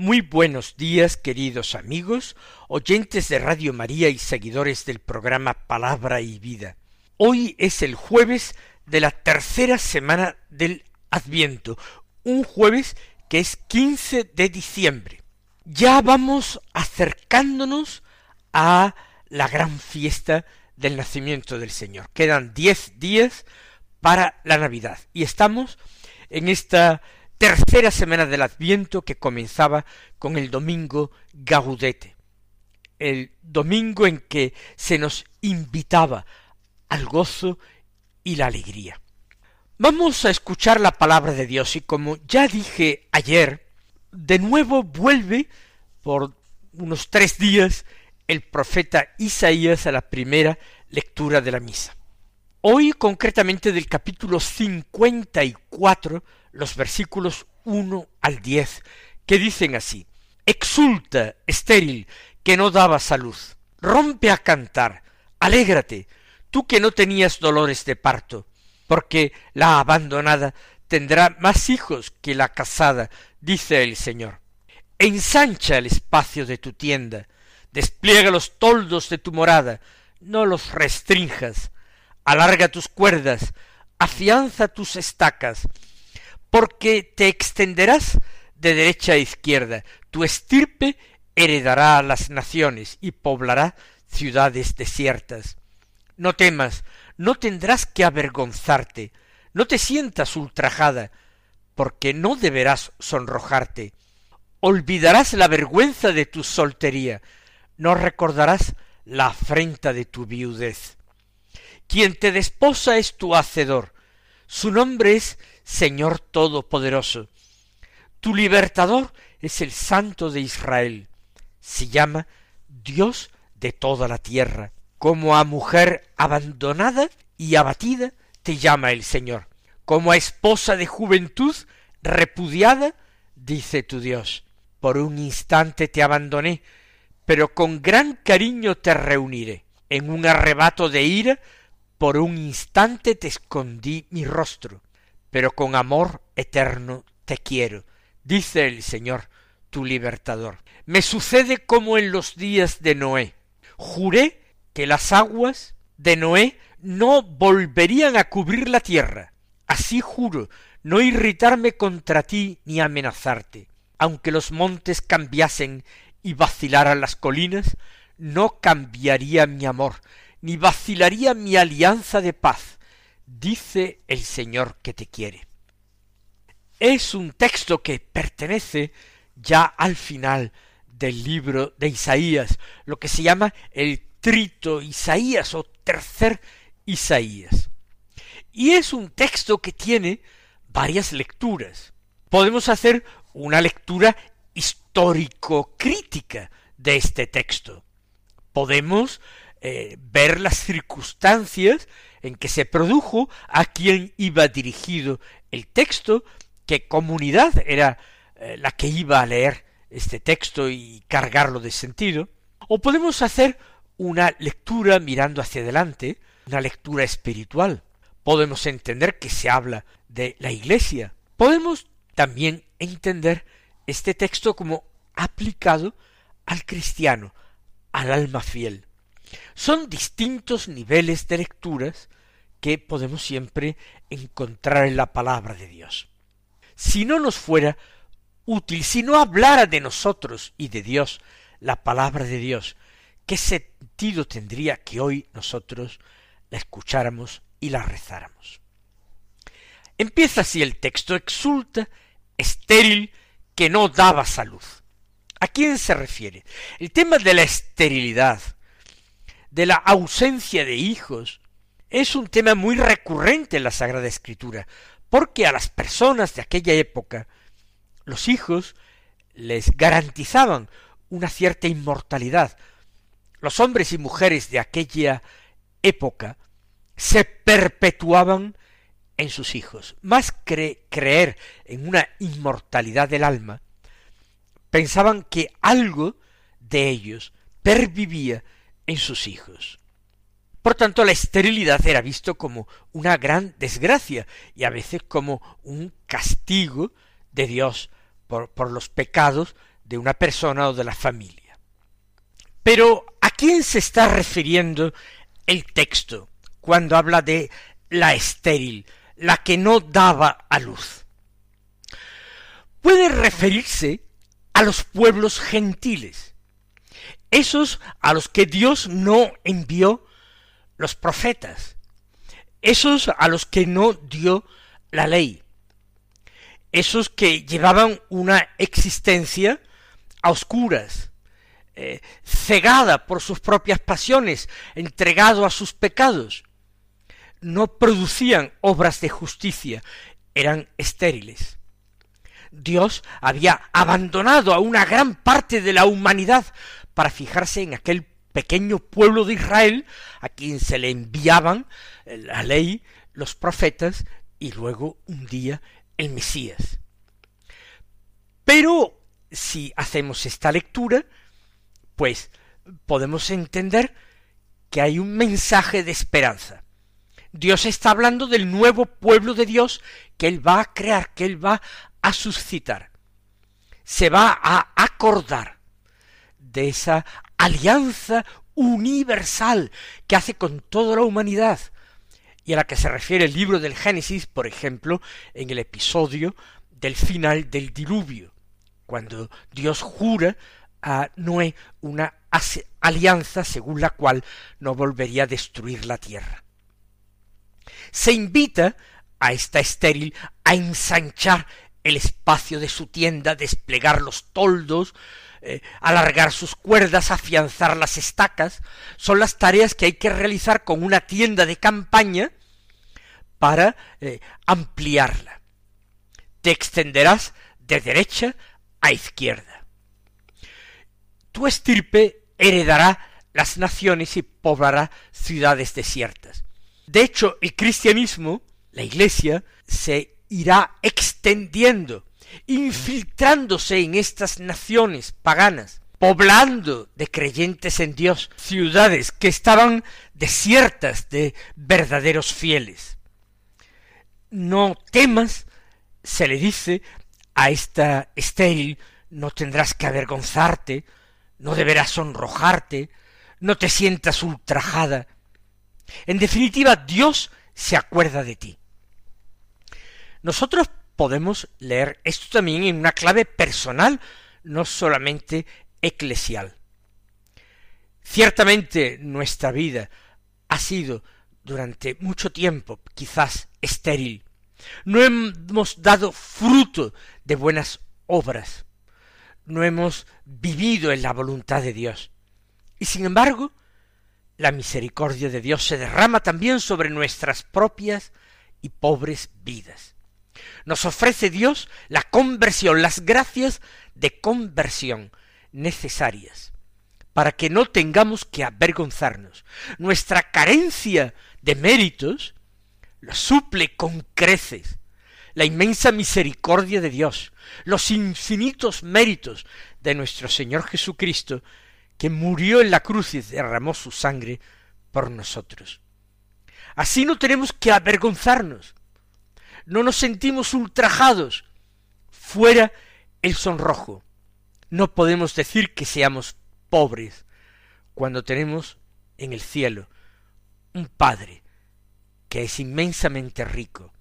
Muy buenos días, queridos amigos, oyentes de Radio María y seguidores del programa Palabra y Vida. Hoy es el jueves de la tercera semana del Adviento, un jueves que es 15 de diciembre. Ya vamos acercándonos a la gran fiesta del nacimiento del Señor. Quedan diez días para la Navidad y estamos en esta tercera semana del Adviento que comenzaba con el domingo Gaudete, el domingo en que se nos invitaba al gozo y la alegría. Vamos a escuchar la palabra de Dios y como ya dije ayer, de nuevo vuelve por unos tres días el profeta Isaías a la primera lectura de la misa. Hoy concretamente del capítulo cincuenta y cuatro, los versículos uno al diez, que dicen así Exulta, estéril, que no daba salud, rompe a cantar, alégrate, tú que no tenías dolores de parto, porque la abandonada tendrá más hijos que la casada, dice el Señor. Ensancha el espacio de tu tienda, despliega los toldos de tu morada, no los restrinjas, alarga tus cuerdas, afianza tus estacas, porque te extenderás de derecha a izquierda, tu estirpe heredará a las naciones y poblará ciudades desiertas. No temas, no tendrás que avergonzarte, no te sientas ultrajada, porque no deberás sonrojarte. Olvidarás la vergüenza de tu soltería, no recordarás la afrenta de tu viudez. Quien te desposa es tu hacedor, su nombre es Señor Todopoderoso. Tu libertador es el Santo de Israel. Se llama Dios de toda la tierra. Como a mujer abandonada y abatida te llama el Señor. Como a esposa de juventud repudiada, dice tu Dios. Por un instante te abandoné, pero con gran cariño te reuniré. En un arrebato de ira, por un instante te escondí mi rostro, pero con amor eterno te quiero, dice el Señor, tu libertador. Me sucede como en los días de Noé. Juré que las aguas de Noé no volverían a cubrir la tierra. Así juro no irritarme contra ti ni amenazarte. Aunque los montes cambiasen y vacilaran las colinas, no cambiaría mi amor, ni vacilaría mi alianza de paz, dice el Señor que te quiere. Es un texto que pertenece ya al final del libro de Isaías, lo que se llama el trito Isaías o tercer Isaías. Y es un texto que tiene varias lecturas. Podemos hacer una lectura histórico-crítica de este texto. Podemos eh, ver las circunstancias en que se produjo, a quién iba dirigido el texto, qué comunidad era eh, la que iba a leer este texto y cargarlo de sentido, o podemos hacer una lectura mirando hacia adelante, una lectura espiritual. Podemos entender que se habla de la Iglesia. Podemos también entender este texto como aplicado al cristiano, al alma fiel. Son distintos niveles de lecturas que podemos siempre encontrar en la palabra de Dios. Si no nos fuera útil, si no hablara de nosotros y de Dios la palabra de Dios, ¿qué sentido tendría que hoy nosotros la escucháramos y la rezáramos? Empieza así el texto, exulta, estéril, que no daba salud. ¿A quién se refiere? El tema de la esterilidad, de la ausencia de hijos, es un tema muy recurrente en la Sagrada Escritura, porque a las personas de aquella época los hijos les garantizaban una cierta inmortalidad. Los hombres y mujeres de aquella época se perpetuaban en sus hijos. Más creer en una inmortalidad del alma, pensaban que algo de ellos pervivía en sus hijos. Por tanto, la esterilidad era visto como una gran desgracia y a veces como un castigo de Dios por, por los pecados de una persona o de la familia. Pero, ¿a quién se está refiriendo el texto cuando habla de la estéril, la que no daba a luz? Puede referirse a los pueblos gentiles, esos a los que Dios no envió los profetas, esos a los que no dio la ley, esos que llevaban una existencia a oscuras, eh, cegada por sus propias pasiones, entregado a sus pecados, no producían obras de justicia, eran estériles. Dios había abandonado a una gran parte de la humanidad para fijarse en aquel pequeño pueblo de Israel a quien se le enviaban la ley, los profetas y luego un día el Mesías. Pero si hacemos esta lectura, pues podemos entender que hay un mensaje de esperanza. Dios está hablando del nuevo pueblo de Dios que Él va a crear, que Él va a suscitar. Se va a acordar de esa alianza universal que hace con toda la humanidad y a la que se refiere el libro del Génesis, por ejemplo, en el episodio del final del diluvio, cuando Dios jura a Noé una alianza según la cual no volvería a destruir la tierra. Se invita a esta estéril a ensanchar el espacio de su tienda, desplegar los toldos, eh, alargar sus cuerdas, afianzar las estacas, son las tareas que hay que realizar con una tienda de campaña para eh, ampliarla. Te extenderás de derecha a izquierda. Tu estirpe heredará las naciones y poblará ciudades desiertas. De hecho, el cristianismo, la Iglesia, se irá extendiendo, infiltrándose en estas naciones paganas, poblando de creyentes en Dios ciudades que estaban desiertas de verdaderos fieles. No temas, se le dice a esta estéril, no tendrás que avergonzarte, no deberás sonrojarte, no te sientas ultrajada. En definitiva, Dios se acuerda de ti. Nosotros podemos leer esto también en una clave personal, no solamente eclesial. Ciertamente nuestra vida ha sido durante mucho tiempo quizás estéril. No hemos dado fruto de buenas obras. No hemos vivido en la voluntad de Dios. Y sin embargo, la misericordia de Dios se derrama también sobre nuestras propias y pobres vidas nos ofrece Dios la conversión, las gracias de conversión necesarias, para que no tengamos que avergonzarnos. Nuestra carencia de méritos la suple con creces la inmensa misericordia de Dios, los infinitos méritos de nuestro Señor Jesucristo, que murió en la cruz y derramó su sangre por nosotros. Así no tenemos que avergonzarnos, no nos sentimos ultrajados. Fuera el sonrojo. No podemos decir que seamos pobres cuando tenemos en el cielo un Padre que es inmensamente rico,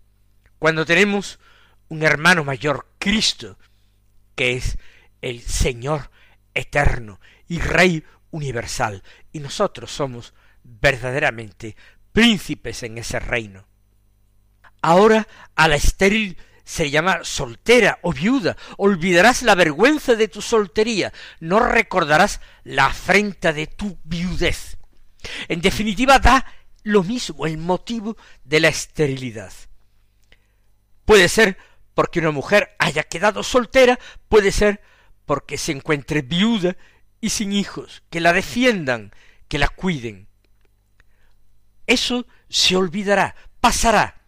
cuando tenemos un hermano mayor, Cristo, que es el Señor eterno y Rey universal, y nosotros somos verdaderamente príncipes en ese reino. Ahora a la estéril se llama soltera o viuda. Olvidarás la vergüenza de tu soltería, no recordarás la afrenta de tu viudez. En definitiva, da lo mismo el motivo de la esterilidad. Puede ser porque una mujer haya quedado soltera, puede ser porque se encuentre viuda y sin hijos, que la defiendan, que la cuiden. Eso se olvidará, pasará.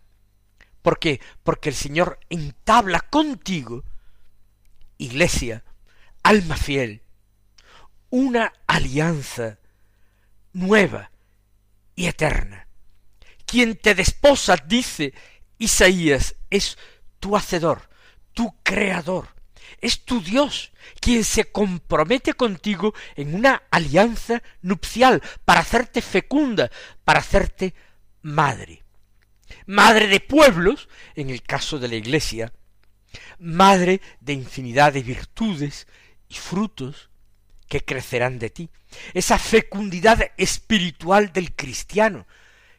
¿Por qué? Porque el Señor entabla contigo, iglesia, alma fiel, una alianza nueva y eterna. Quien te desposa, dice Isaías, es tu hacedor, tu creador, es tu Dios, quien se compromete contigo en una alianza nupcial para hacerte fecunda, para hacerte madre. Madre de pueblos, en el caso de la Iglesia, madre de infinidad de virtudes y frutos que crecerán de ti. Esa fecundidad espiritual del cristiano,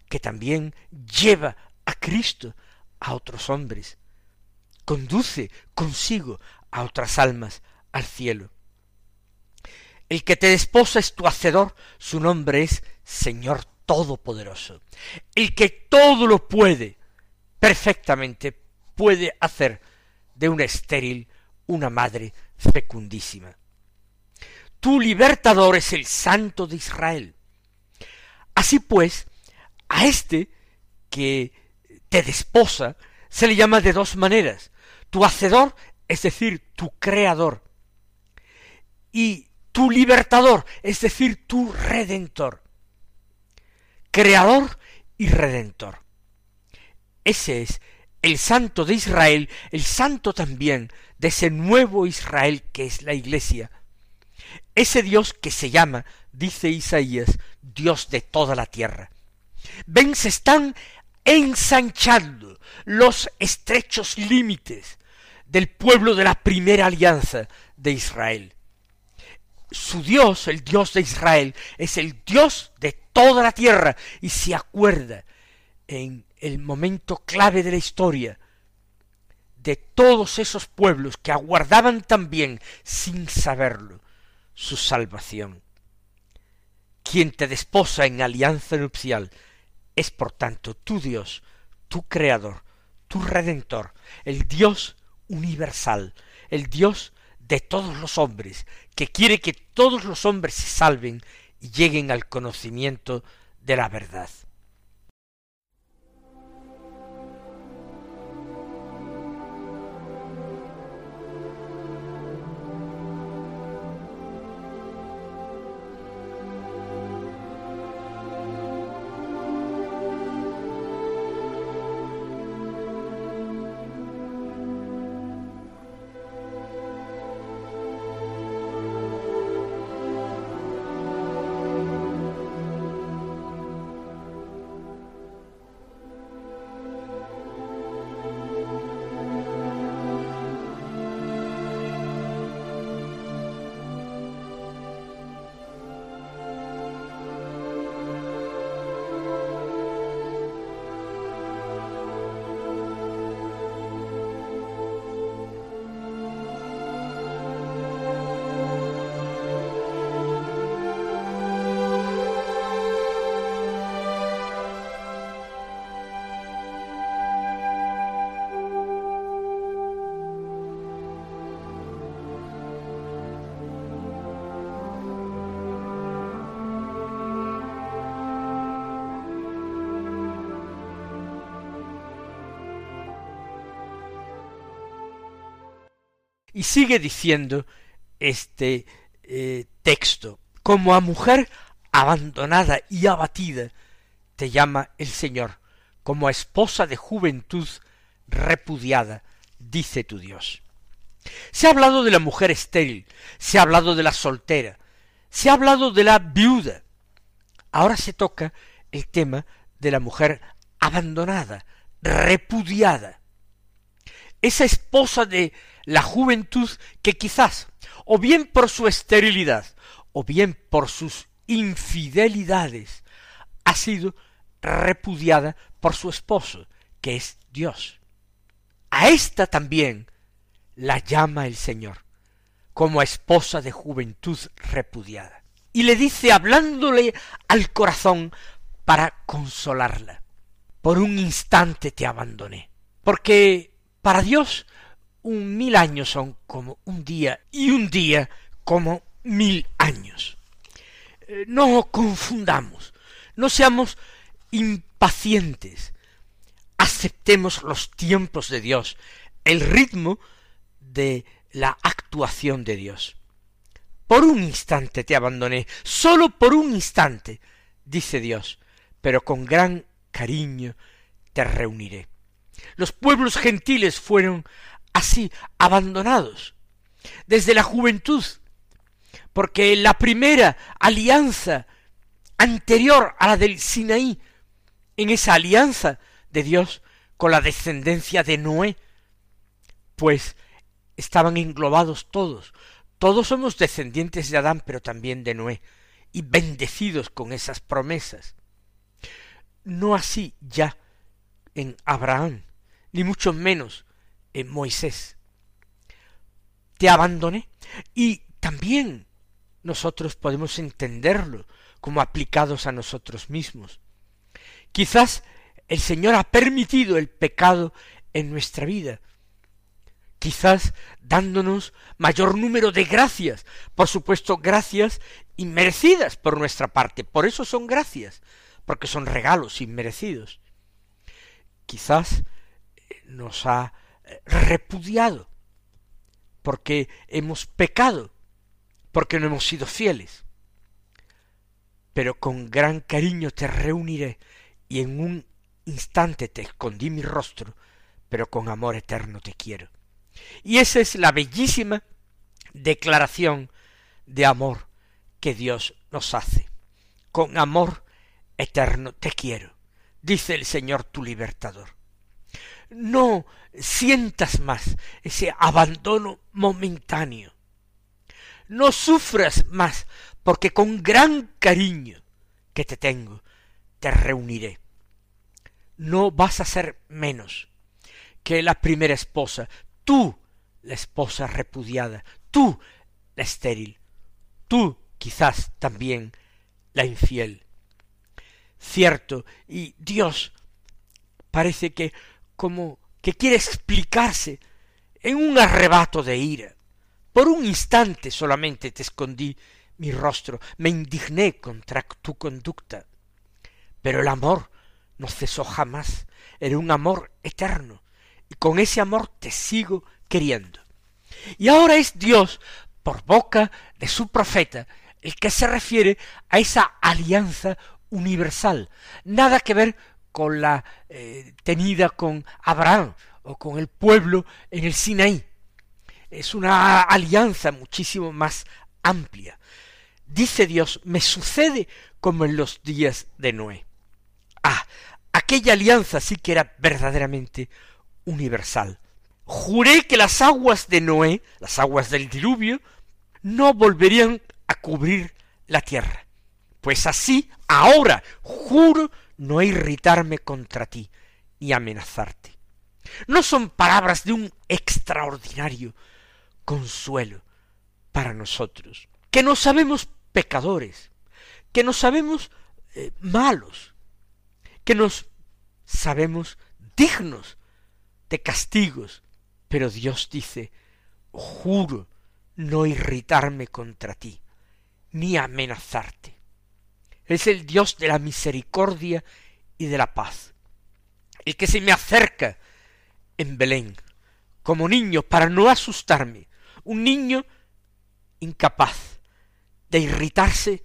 que también lleva a Cristo a otros hombres, conduce consigo a otras almas al cielo. El que te desposa es tu hacedor, su nombre es Señor Todopoderoso. El que todo lo puede, perfectamente puede hacer de una estéril una madre fecundísima. Tu libertador es el Santo de Israel. Así pues, a este que te desposa se le llama de dos maneras. Tu hacedor es decir, tu creador, y tu libertador, es decir, tu redentor. Creador y redentor. Ese es el santo de Israel, el santo también de ese nuevo Israel que es la iglesia. Ese Dios que se llama, dice Isaías, Dios de toda la tierra. Ven, se están ensanchando los estrechos límites del pueblo de la primera alianza de Israel. Su Dios, el Dios de Israel, es el Dios de toda la tierra y se acuerda en el momento clave de la historia de todos esos pueblos que aguardaban también, sin saberlo, su salvación. Quien te desposa en alianza nupcial es por tanto tu Dios, tu Creador, tu Redentor, el Dios universal, el Dios de todos los hombres, que quiere que todos los hombres se salven lleguen al conocimiento de la verdad. Y sigue diciendo este eh, texto, como a mujer abandonada y abatida, te llama el Señor, como a esposa de juventud repudiada, dice tu Dios. Se ha hablado de la mujer estéril, se ha hablado de la soltera, se ha hablado de la viuda. Ahora se toca el tema de la mujer abandonada, repudiada. Esa esposa de la juventud que quizás, o bien por su esterilidad, o bien por sus infidelidades, ha sido repudiada por su esposo, que es Dios. A esta también la llama el Señor, como esposa de juventud repudiada. Y le dice, hablándole al corazón, para consolarla. Por un instante te abandoné, porque para Dios un mil años son como un día y un día como mil años. Eh, no confundamos, no seamos impacientes, aceptemos los tiempos de Dios, el ritmo de la actuación de Dios. Por un instante te abandoné, sólo por un instante, dice Dios, pero con gran cariño te reuniré. Los pueblos gentiles fueron así abandonados desde la juventud, porque la primera alianza anterior a la del Sinaí, en esa alianza de Dios con la descendencia de Noé, pues estaban englobados todos. Todos somos descendientes de Adán, pero también de Noé, y bendecidos con esas promesas. No así ya en Abraham, ni mucho menos en Moisés. Te abandoné y también nosotros podemos entenderlo como aplicados a nosotros mismos. Quizás el Señor ha permitido el pecado en nuestra vida, quizás dándonos mayor número de gracias, por supuesto gracias inmerecidas por nuestra parte, por eso son gracias, porque son regalos inmerecidos. Quizás nos ha eh, repudiado, porque hemos pecado, porque no hemos sido fieles. Pero con gran cariño te reuniré y en un instante te escondí mi rostro, pero con amor eterno te quiero. Y esa es la bellísima declaración de amor que Dios nos hace. Con amor eterno te quiero, dice el Señor tu libertador. No sientas más ese abandono momentáneo. No sufras más, porque con gran cariño que te tengo, te reuniré. No vas a ser menos que la primera esposa, tú, la esposa repudiada, tú, la estéril, tú, quizás también, la infiel. Cierto, y Dios parece que como que quiere explicarse en un arrebato de ira. Por un instante solamente te escondí mi rostro, me indigné contra tu conducta. Pero el amor no cesó jamás, era un amor eterno, y con ese amor te sigo queriendo. Y ahora es Dios, por boca de su profeta, el que se refiere a esa alianza universal, nada que ver con la eh, tenida con Abraham o con el pueblo en el Sinaí. Es una alianza muchísimo más amplia. Dice Dios, me sucede como en los días de Noé. Ah, aquella alianza sí que era verdaderamente universal. Juré que las aguas de Noé, las aguas del diluvio, no volverían a cubrir la tierra. Pues así, ahora, juro no irritarme contra ti, ni amenazarte. No son palabras de un extraordinario consuelo para nosotros, que nos sabemos pecadores, que nos sabemos eh, malos, que nos sabemos dignos de castigos, pero Dios dice, juro no irritarme contra ti, ni amenazarte. Es el Dios de la misericordia y de la paz, el que se me acerca en Belén, como niño, para no asustarme, un niño incapaz de irritarse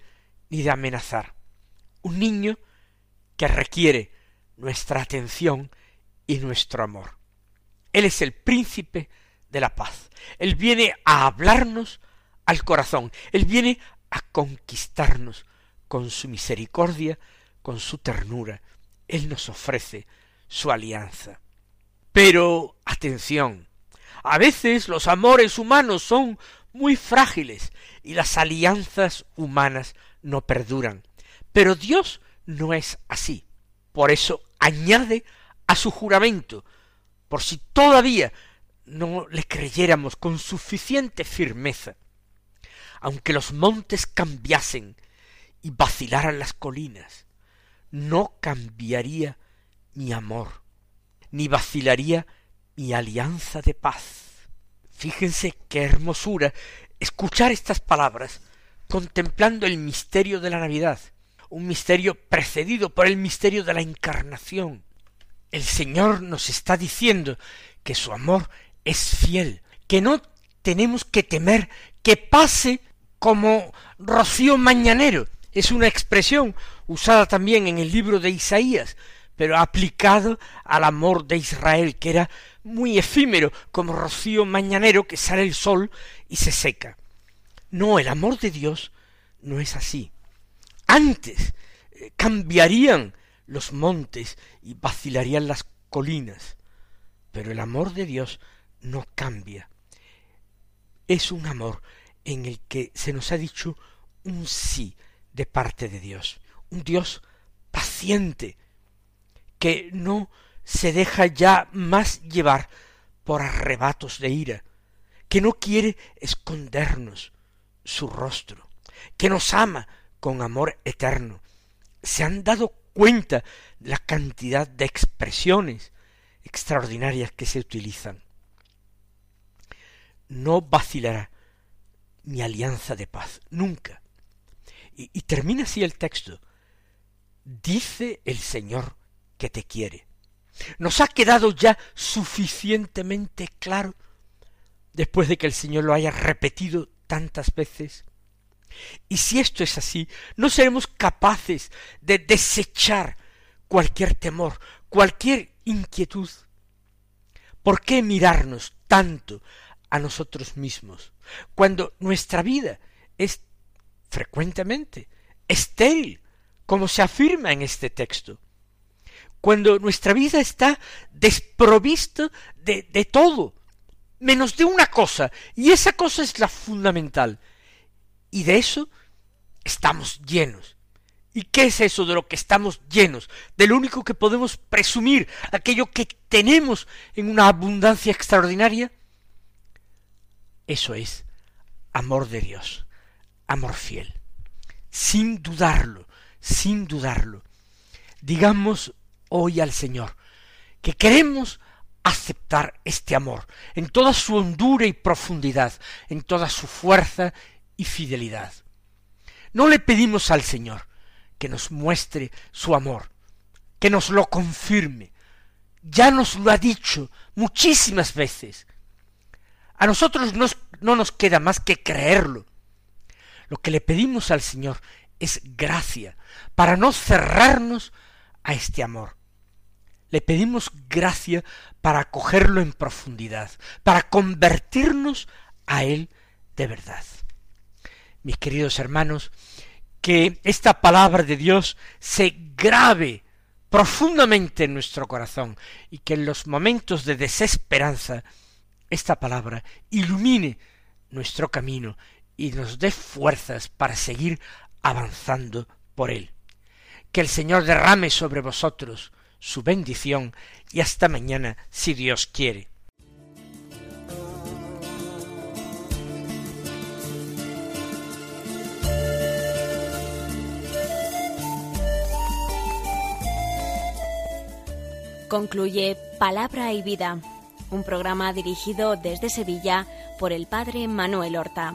ni de amenazar, un niño que requiere nuestra atención y nuestro amor. Él es el príncipe de la paz. Él viene a hablarnos al corazón. Él viene a conquistarnos con su misericordia, con su ternura. Él nos ofrece su alianza. Pero atención, a veces los amores humanos son muy frágiles y las alianzas humanas no perduran. Pero Dios no es así. Por eso añade a su juramento, por si todavía no le creyéramos con suficiente firmeza, aunque los montes cambiasen y vacilaran las colinas, no cambiaría mi amor, ni vacilaría mi alianza de paz. Fíjense qué hermosura escuchar estas palabras contemplando el misterio de la Navidad, un misterio precedido por el misterio de la encarnación. El Señor nos está diciendo que su amor es fiel, que no tenemos que temer que pase como rocío mañanero. Es una expresión usada también en el libro de Isaías, pero aplicado al amor de Israel, que era muy efímero, como rocío mañanero que sale el sol y se seca. No, el amor de Dios no es así. Antes eh, cambiarían los montes y vacilarían las colinas, pero el amor de Dios no cambia. Es un amor en el que se nos ha dicho un sí de parte de Dios, un Dios paciente, que no se deja ya más llevar por arrebatos de ira, que no quiere escondernos su rostro, que nos ama con amor eterno. ¿Se han dado cuenta de la cantidad de expresiones extraordinarias que se utilizan? No vacilará mi alianza de paz, nunca. Y, termina así el texto. Dice el Señor que te quiere. ¿Nos ha quedado ya suficientemente claro después de que el Señor lo haya repetido tantas veces? Y si esto es así, no seremos capaces de desechar cualquier temor, cualquier inquietud. ¿Por qué mirarnos tanto a nosotros mismos cuando nuestra vida es frecuentemente estéril, como se afirma en este texto? cuando nuestra vida está desprovista de, de todo, menos de una cosa, y esa cosa es la fundamental. Y de eso estamos llenos. ¿Y qué es eso de lo que estamos llenos? De lo único que podemos presumir, aquello que tenemos en una abundancia extraordinaria. Eso es amor de Dios, amor fiel. Sin dudarlo, sin dudarlo. Digamos hoy al Señor, que queremos aceptar este amor en toda su hondura y profundidad, en toda su fuerza y fidelidad. No le pedimos al Señor que nos muestre su amor, que nos lo confirme. Ya nos lo ha dicho muchísimas veces. A nosotros no nos queda más que creerlo. Lo que le pedimos al Señor es gracia para no cerrarnos a este amor, le pedimos gracia para acogerlo en profundidad, para convertirnos a Él de verdad. Mis queridos hermanos, que esta palabra de Dios se grave profundamente en nuestro corazón y que en los momentos de desesperanza esta palabra ilumine nuestro camino y nos dé fuerzas para seguir avanzando por él. Que el Señor derrame sobre vosotros su bendición y hasta mañana si Dios quiere. Concluye Palabra y Vida, un programa dirigido desde Sevilla por el Padre Manuel Horta.